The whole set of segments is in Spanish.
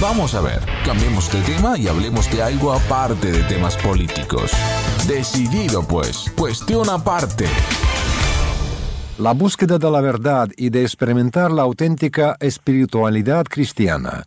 Vamos a ver, cambiemos de tema y hablemos de algo aparte de temas políticos. Decidido pues, cuestión aparte. La búsqueda de la verdad y de experimentar la auténtica espiritualidad cristiana.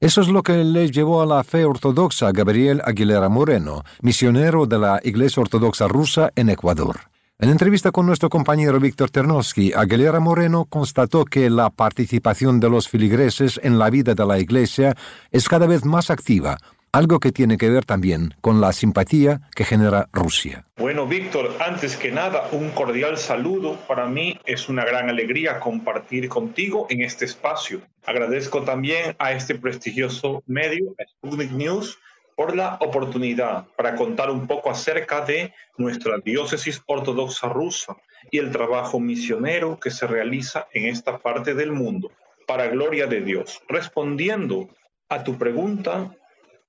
Eso es lo que le llevó a la fe ortodoxa Gabriel Aguilera Moreno, misionero de la Iglesia Ortodoxa Rusa en Ecuador. En entrevista con nuestro compañero Víctor Ternovsky, Aguilera Moreno constató que la participación de los filigreses en la vida de la Iglesia es cada vez más activa, algo que tiene que ver también con la simpatía que genera Rusia. Bueno, Víctor, antes que nada, un cordial saludo. Para mí es una gran alegría compartir contigo en este espacio. Agradezco también a este prestigioso medio, Sputnik News, por la oportunidad para contar un poco acerca de nuestra diócesis ortodoxa rusa y el trabajo misionero que se realiza en esta parte del mundo, para gloria de Dios. Respondiendo a tu pregunta,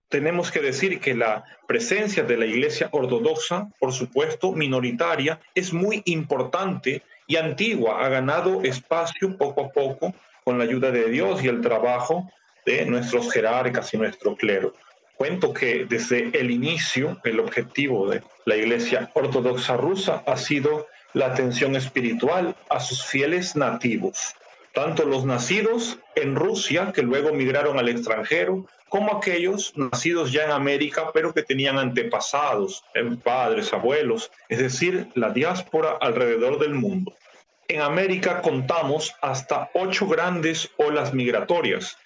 tenemos que decir que la presencia de la Iglesia ortodoxa, por supuesto, minoritaria, es muy importante y antigua, ha ganado espacio poco a poco con la ayuda de Dios y el trabajo de nuestros jerarcas y nuestro clero. Cuento que desde el inicio el objetivo de la Iglesia Ortodoxa rusa ha sido la atención espiritual a sus fieles nativos, tanto los nacidos en Rusia que luego migraron al extranjero, como aquellos nacidos ya en América pero que tenían antepasados, padres, abuelos, es decir, la diáspora alrededor del mundo. En América contamos hasta ocho grandes olas migratorias,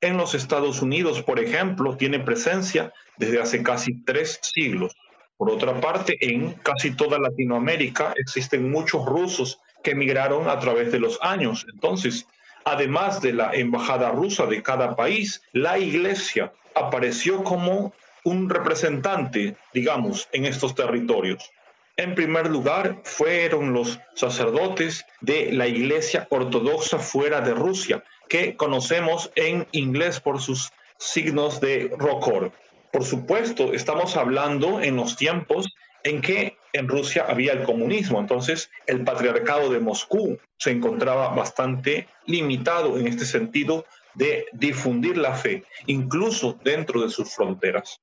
en los Estados Unidos, por ejemplo, tiene presencia desde hace casi tres siglos. Por otra parte, en casi toda Latinoamérica existen muchos rusos que emigraron a través de los años. Entonces, además de la embajada rusa de cada país, la iglesia apareció como un representante, digamos, en estos territorios. En primer lugar, fueron los sacerdotes de la iglesia ortodoxa fuera de Rusia, que conocemos en inglés por sus signos de Rokor. Por supuesto, estamos hablando en los tiempos en que en Rusia había el comunismo, entonces el patriarcado de Moscú se encontraba bastante limitado en este sentido de difundir la fe, incluso dentro de sus fronteras.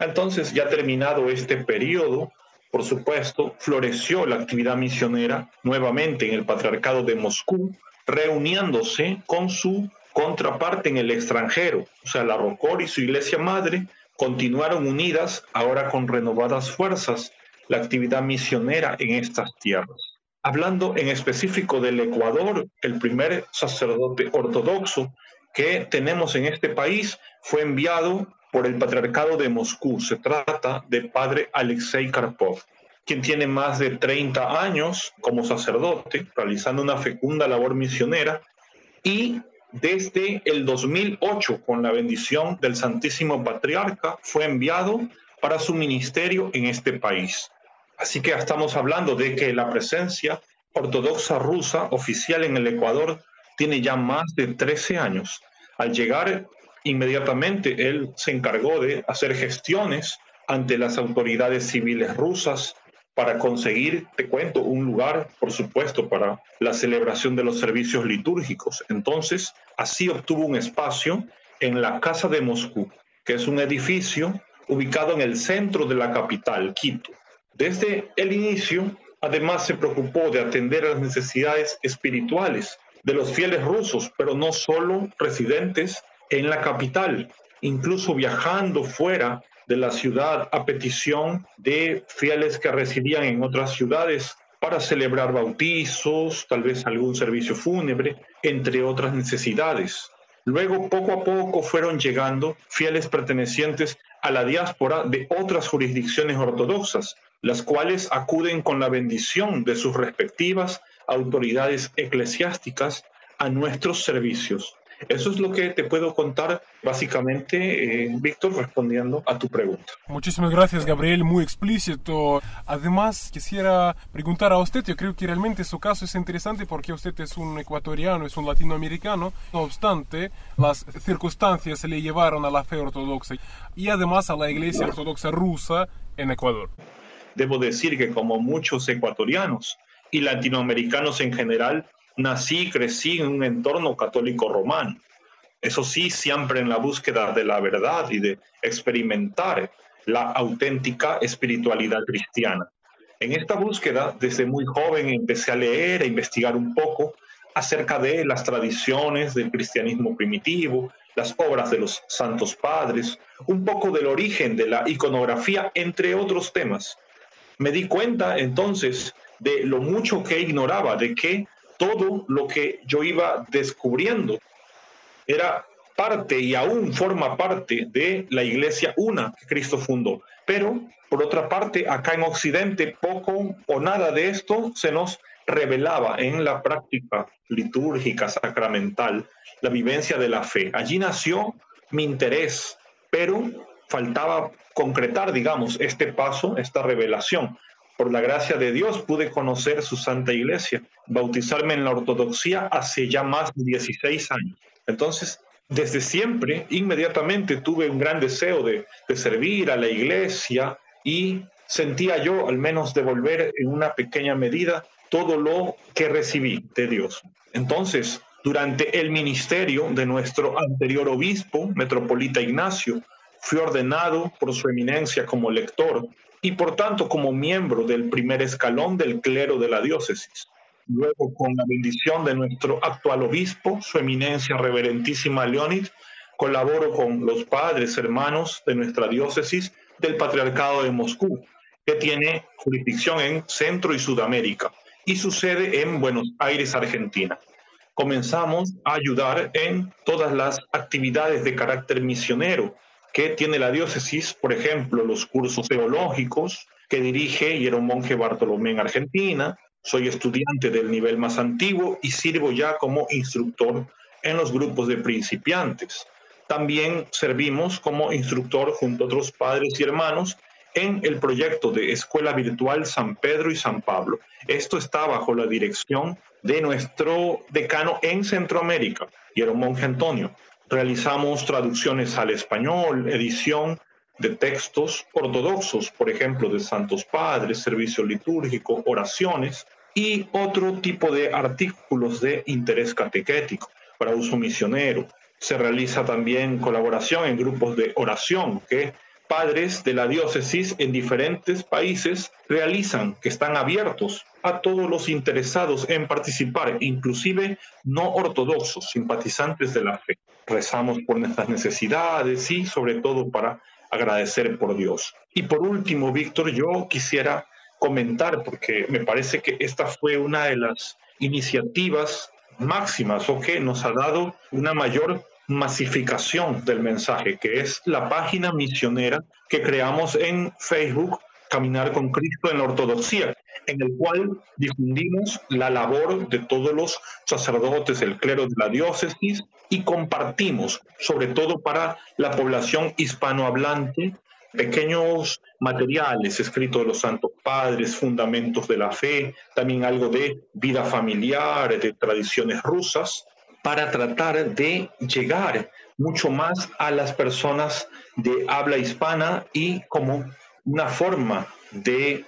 Entonces, ya terminado este periodo, por supuesto, floreció la actividad misionera nuevamente en el patriarcado de Moscú, reuniéndose con su contraparte en el extranjero, o sea, la Rocor y su iglesia madre continuaron unidas, ahora con renovadas fuerzas, la actividad misionera en estas tierras. Hablando en específico del Ecuador, el primer sacerdote ortodoxo que tenemos en este país fue enviado por el Patriarcado de Moscú. Se trata de padre Alexei Karpov quien tiene más de 30 años como sacerdote, realizando una fecunda labor misionera, y desde el 2008, con la bendición del Santísimo Patriarca, fue enviado para su ministerio en este país. Así que estamos hablando de que la presencia ortodoxa rusa oficial en el Ecuador tiene ya más de 13 años. Al llegar inmediatamente, él se encargó de hacer gestiones ante las autoridades civiles rusas, para conseguir, te cuento, un lugar, por supuesto, para la celebración de los servicios litúrgicos. Entonces, así obtuvo un espacio en la Casa de Moscú, que es un edificio ubicado en el centro de la capital, Quito. Desde el inicio, además, se preocupó de atender a las necesidades espirituales de los fieles rusos, pero no solo residentes en la capital, incluso viajando fuera de la ciudad a petición de fieles que residían en otras ciudades para celebrar bautizos, tal vez algún servicio fúnebre, entre otras necesidades. Luego, poco a poco, fueron llegando fieles pertenecientes a la diáspora de otras jurisdicciones ortodoxas, las cuales acuden con la bendición de sus respectivas autoridades eclesiásticas a nuestros servicios. Eso es lo que te puedo contar básicamente, eh, Víctor, respondiendo a tu pregunta. Muchísimas gracias, Gabriel, muy explícito. Además, quisiera preguntar a usted, yo creo que realmente su caso es interesante porque usted es un ecuatoriano, es un latinoamericano, no obstante, las circunstancias le llevaron a la fe ortodoxa y además a la iglesia ortodoxa rusa en Ecuador. Debo decir que como muchos ecuatorianos y latinoamericanos en general, nací crecí en un entorno católico romano. eso sí, siempre en la búsqueda de la verdad y de experimentar la auténtica espiritualidad cristiana. En esta búsqueda, desde muy joven empecé a leer, e investigar un poco acerca de las tradiciones del cristianismo primitivo, las obras de los santos padres, un poco del origen de la iconografía, entre otros temas. Me di cuenta entonces de lo mucho que ignoraba, de que todo lo que yo iba descubriendo era parte y aún forma parte de la iglesia una que Cristo fundó. Pero, por otra parte, acá en Occidente poco o nada de esto se nos revelaba en la práctica litúrgica, sacramental, la vivencia de la fe. Allí nació mi interés, pero faltaba concretar, digamos, este paso, esta revelación. Por la gracia de Dios pude conocer su Santa Iglesia, bautizarme en la ortodoxia hace ya más de 16 años. Entonces, desde siempre, inmediatamente tuve un gran deseo de, de servir a la Iglesia y sentía yo al menos devolver en una pequeña medida todo lo que recibí de Dios. Entonces, durante el ministerio de nuestro anterior obispo, metropolita Ignacio, fui ordenado por su eminencia como lector y por tanto como miembro del primer escalón del clero de la diócesis. Luego, con la bendición de nuestro actual obispo, su eminencia reverentísima Leonid, colaboro con los padres hermanos de nuestra diócesis del Patriarcado de Moscú, que tiene jurisdicción en Centro y Sudamérica y su sede en Buenos Aires, Argentina. Comenzamos a ayudar en todas las actividades de carácter misionero que tiene la diócesis, por ejemplo, los cursos teológicos que dirige y era un monje Bartolomé en Argentina, soy estudiante del nivel más antiguo y sirvo ya como instructor en los grupos de principiantes. También servimos como instructor junto a otros padres y hermanos en el proyecto de Escuela Virtual San Pedro y San Pablo. Esto está bajo la dirección de nuestro decano en Centroamérica, y era un monje Antonio. Realizamos traducciones al español, edición de textos ortodoxos, por ejemplo, de Santos Padres, servicio litúrgico, oraciones, y otro tipo de artículos de interés catequético para uso misionero. Se realiza también colaboración en grupos de oración que padres de la diócesis en diferentes países realizan, que están abiertos a todos los interesados en participar, inclusive no ortodoxos, simpatizantes de la fe. Rezamos por nuestras necesidades y sobre todo para agradecer por Dios. Y por último, Víctor, yo quisiera comentar, porque me parece que esta fue una de las iniciativas máximas o que nos ha dado una mayor masificación del mensaje, que es la página misionera que creamos en Facebook, Caminar con Cristo en la Ortodoxia, en el cual difundimos la labor de todos los sacerdotes, el clero de la diócesis y compartimos, sobre todo para la población hispanohablante, pequeños materiales escritos de los santos padres, fundamentos de la fe, también algo de vida familiar, de tradiciones rusas, para tratar de llegar mucho más a las personas de habla hispana y como una forma de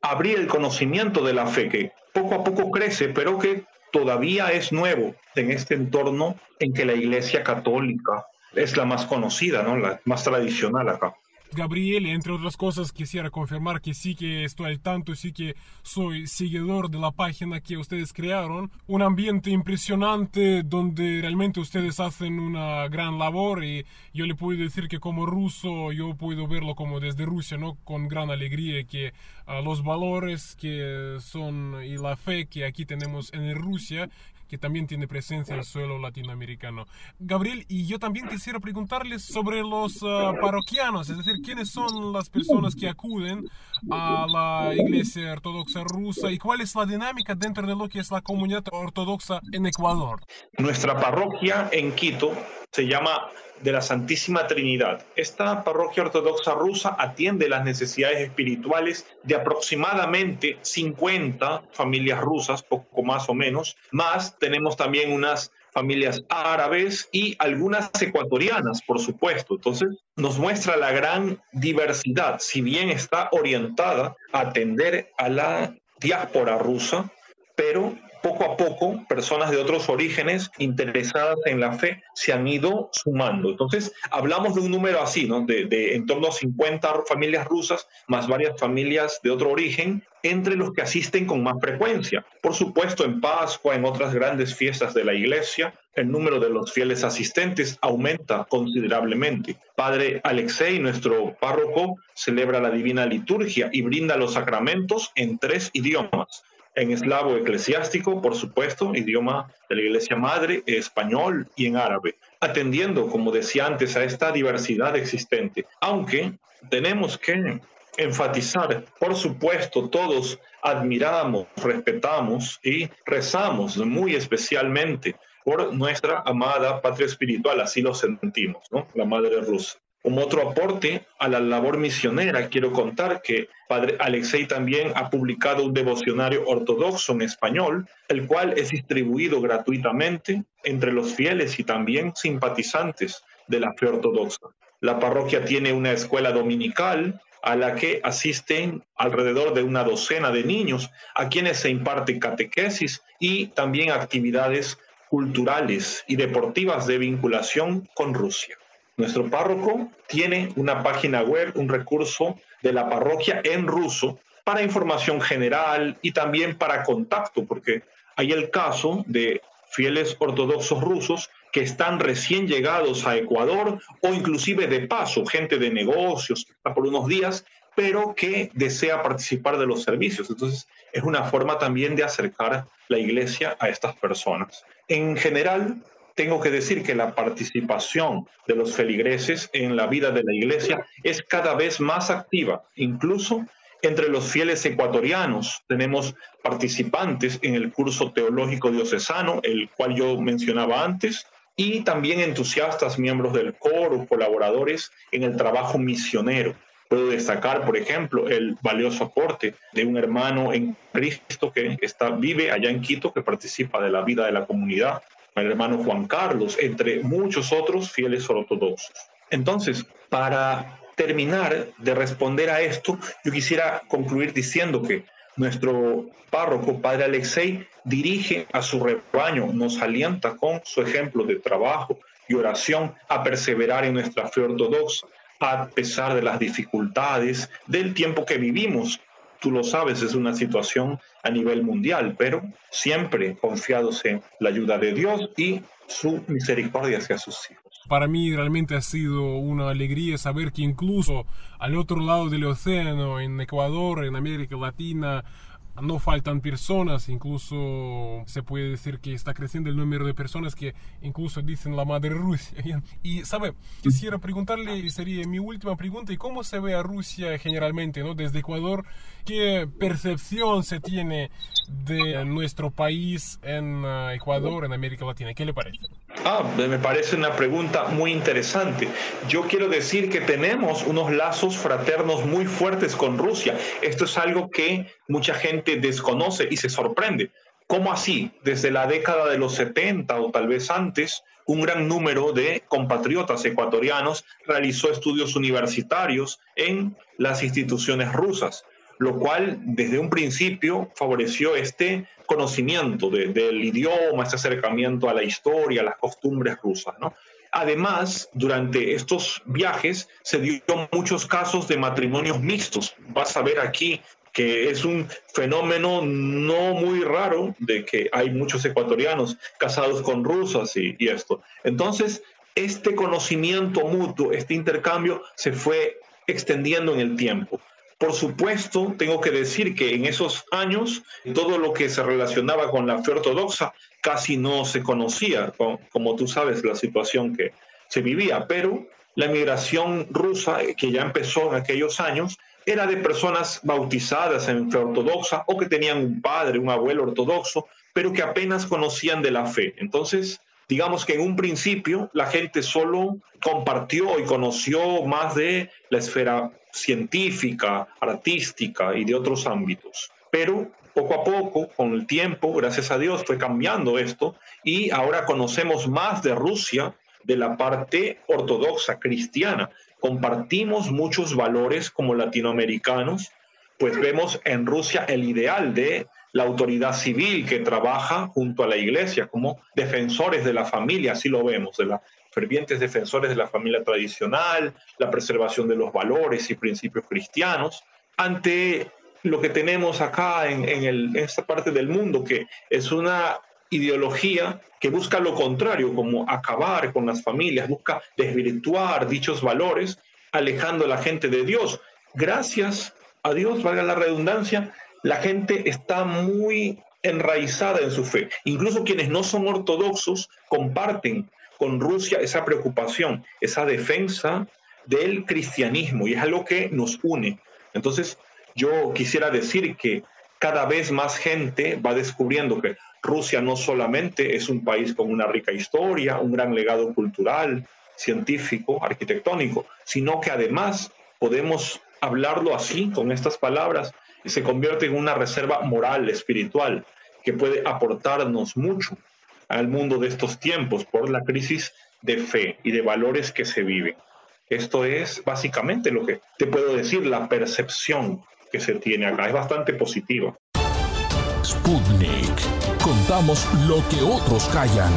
abrir el conocimiento de la fe que poco a poco crece, pero que todavía es nuevo en este entorno en que la Iglesia Católica es la más conocida, ¿no? la más tradicional acá. Gabriel, entre otras cosas, quisiera confirmar que sí que estoy al tanto, sí que soy seguidor de la página que ustedes crearon. Un ambiente impresionante donde realmente ustedes hacen una gran labor y yo le puedo decir que como ruso yo puedo verlo como desde Rusia, ¿no? Con gran alegría que uh, los valores que son y la fe que aquí tenemos en Rusia que también tiene presencia en el suelo latinoamericano. Gabriel, y yo también quisiera preguntarles sobre los uh, parroquianos, es decir, quiénes son las personas que acuden a la iglesia ortodoxa rusa y cuál es la dinámica dentro de lo que es la comunidad ortodoxa en Ecuador. Nuestra parroquia en Quito se llama de la Santísima Trinidad. Esta parroquia ortodoxa rusa atiende las necesidades espirituales de aproximadamente 50 familias rusas, poco más o menos, más tenemos también unas familias árabes y algunas ecuatorianas, por supuesto. Entonces, nos muestra la gran diversidad, si bien está orientada a atender a la diáspora rusa, pero poco a poco personas de otros orígenes interesadas en la fe se han ido sumando. Entonces, hablamos de un número así, ¿no? De, de en torno a 50 familias rusas más varias familias de otro origen entre los que asisten con más frecuencia. Por supuesto, en Pascua, en otras grandes fiestas de la iglesia, el número de los fieles asistentes aumenta considerablemente. Padre Alexei, nuestro párroco, celebra la divina liturgia y brinda los sacramentos en tres idiomas. En eslavo eclesiástico, por supuesto, idioma de la Iglesia Madre, español y en árabe, atendiendo, como decía antes, a esta diversidad existente. Aunque tenemos que enfatizar, por supuesto, todos admiramos, respetamos y rezamos muy especialmente por nuestra amada patria espiritual, así lo sentimos. La Madre Rusa. Como otro aporte a la labor misionera, quiero contar que Padre Alexei también ha publicado un devocionario ortodoxo en español, el cual es distribuido gratuitamente entre los fieles y también simpatizantes de la fe ortodoxa. La parroquia tiene una escuela dominical a la que asisten alrededor de una docena de niños, a quienes se imparte catequesis y también actividades culturales y deportivas de vinculación con Rusia. Nuestro párroco tiene una página web, un recurso de la parroquia en ruso para información general y también para contacto, porque hay el caso de fieles ortodoxos rusos que están recién llegados a Ecuador o inclusive de paso, gente de negocios que está por unos días, pero que desea participar de los servicios. Entonces, es una forma también de acercar la iglesia a estas personas. En general, tengo que decir que la participación de los feligreses en la vida de la iglesia es cada vez más activa, incluso entre los fieles ecuatorianos tenemos participantes en el curso teológico diocesano, el cual yo mencionaba antes, y también entusiastas miembros del coro, colaboradores en el trabajo misionero. Puedo destacar, por ejemplo, el valioso aporte de un hermano en Cristo que está, vive allá en Quito, que participa de la vida de la comunidad, el hermano Juan Carlos, entre muchos otros fieles ortodoxos. Entonces, para terminar de responder a esto, yo quisiera concluir diciendo que nuestro párroco, Padre Alexei, dirige a su rebaño, nos alienta con su ejemplo de trabajo y oración a perseverar en nuestra fe ortodoxa, a pesar de las dificultades del tiempo que vivimos. Tú lo sabes, es una situación a nivel mundial, pero siempre confiados en la ayuda de Dios y su misericordia hacia sus hijos. Para mí realmente ha sido una alegría saber que incluso al otro lado del océano, en Ecuador, en América Latina, no faltan personas, incluso se puede decir que está creciendo el número de personas que incluso dicen la madre Rusia. Y, ¿sabe? Quisiera preguntarle, sería mi última pregunta, ¿y cómo se ve a Rusia generalmente, ¿no? Desde Ecuador, ¿qué percepción se tiene de nuestro país en uh, Ecuador, en América Latina? ¿Qué le parece? Ah, me parece una pregunta muy interesante. Yo quiero decir que tenemos unos lazos fraternos muy fuertes con Rusia. Esto es algo que mucha gente desconoce y se sorprende. ¿Cómo así? Desde la década de los 70 o tal vez antes, un gran número de compatriotas ecuatorianos realizó estudios universitarios en las instituciones rusas lo cual desde un principio favoreció este conocimiento del idioma, este acercamiento a la historia, a las costumbres rusas. Además, durante estos viajes se dio muchos casos de matrimonios mixtos. Vas a ver aquí que es un fenómeno no muy raro de que hay muchos ecuatorianos casados con rusas y esto. Entonces, este conocimiento mutuo, este intercambio se fue extendiendo en el tiempo. Por supuesto, tengo que decir que en esos años todo lo que se relacionaba con la fe ortodoxa casi no se conocía, como tú sabes, la situación que se vivía, pero la migración rusa, que ya empezó en aquellos años, era de personas bautizadas en fe ortodoxa o que tenían un padre, un abuelo ortodoxo, pero que apenas conocían de la fe. Entonces, digamos que en un principio la gente solo compartió y conoció más de la esfera científica, artística y de otros ámbitos. Pero poco a poco, con el tiempo, gracias a Dios, fue cambiando esto y ahora conocemos más de Rusia de la parte ortodoxa cristiana. Compartimos muchos valores como latinoamericanos, pues vemos en Rusia el ideal de la autoridad civil que trabaja junto a la iglesia como defensores de la familia, así lo vemos, de las fervientes defensores de la familia tradicional, la preservación de los valores y principios cristianos, ante lo que tenemos acá en, en esta parte del mundo, que es una ideología que busca lo contrario, como acabar con las familias, busca desvirtuar dichos valores, alejando a la gente de Dios. Gracias a Dios, valga la redundancia, la gente está muy enraizada en su fe. Incluso quienes no son ortodoxos comparten con Rusia esa preocupación, esa defensa del cristianismo y es algo que nos une. Entonces, yo quisiera decir que cada vez más gente va descubriendo que Rusia no solamente es un país con una rica historia, un gran legado cultural, científico, arquitectónico, sino que además podemos hablarlo así, con estas palabras, se convierte en una reserva moral, espiritual, que puede aportarnos mucho al mundo de estos tiempos por la crisis de fe y de valores que se viven. Esto es básicamente lo que te puedo decir, la percepción que se tiene acá. Es bastante positiva. Sputnik. Contamos lo que otros callan.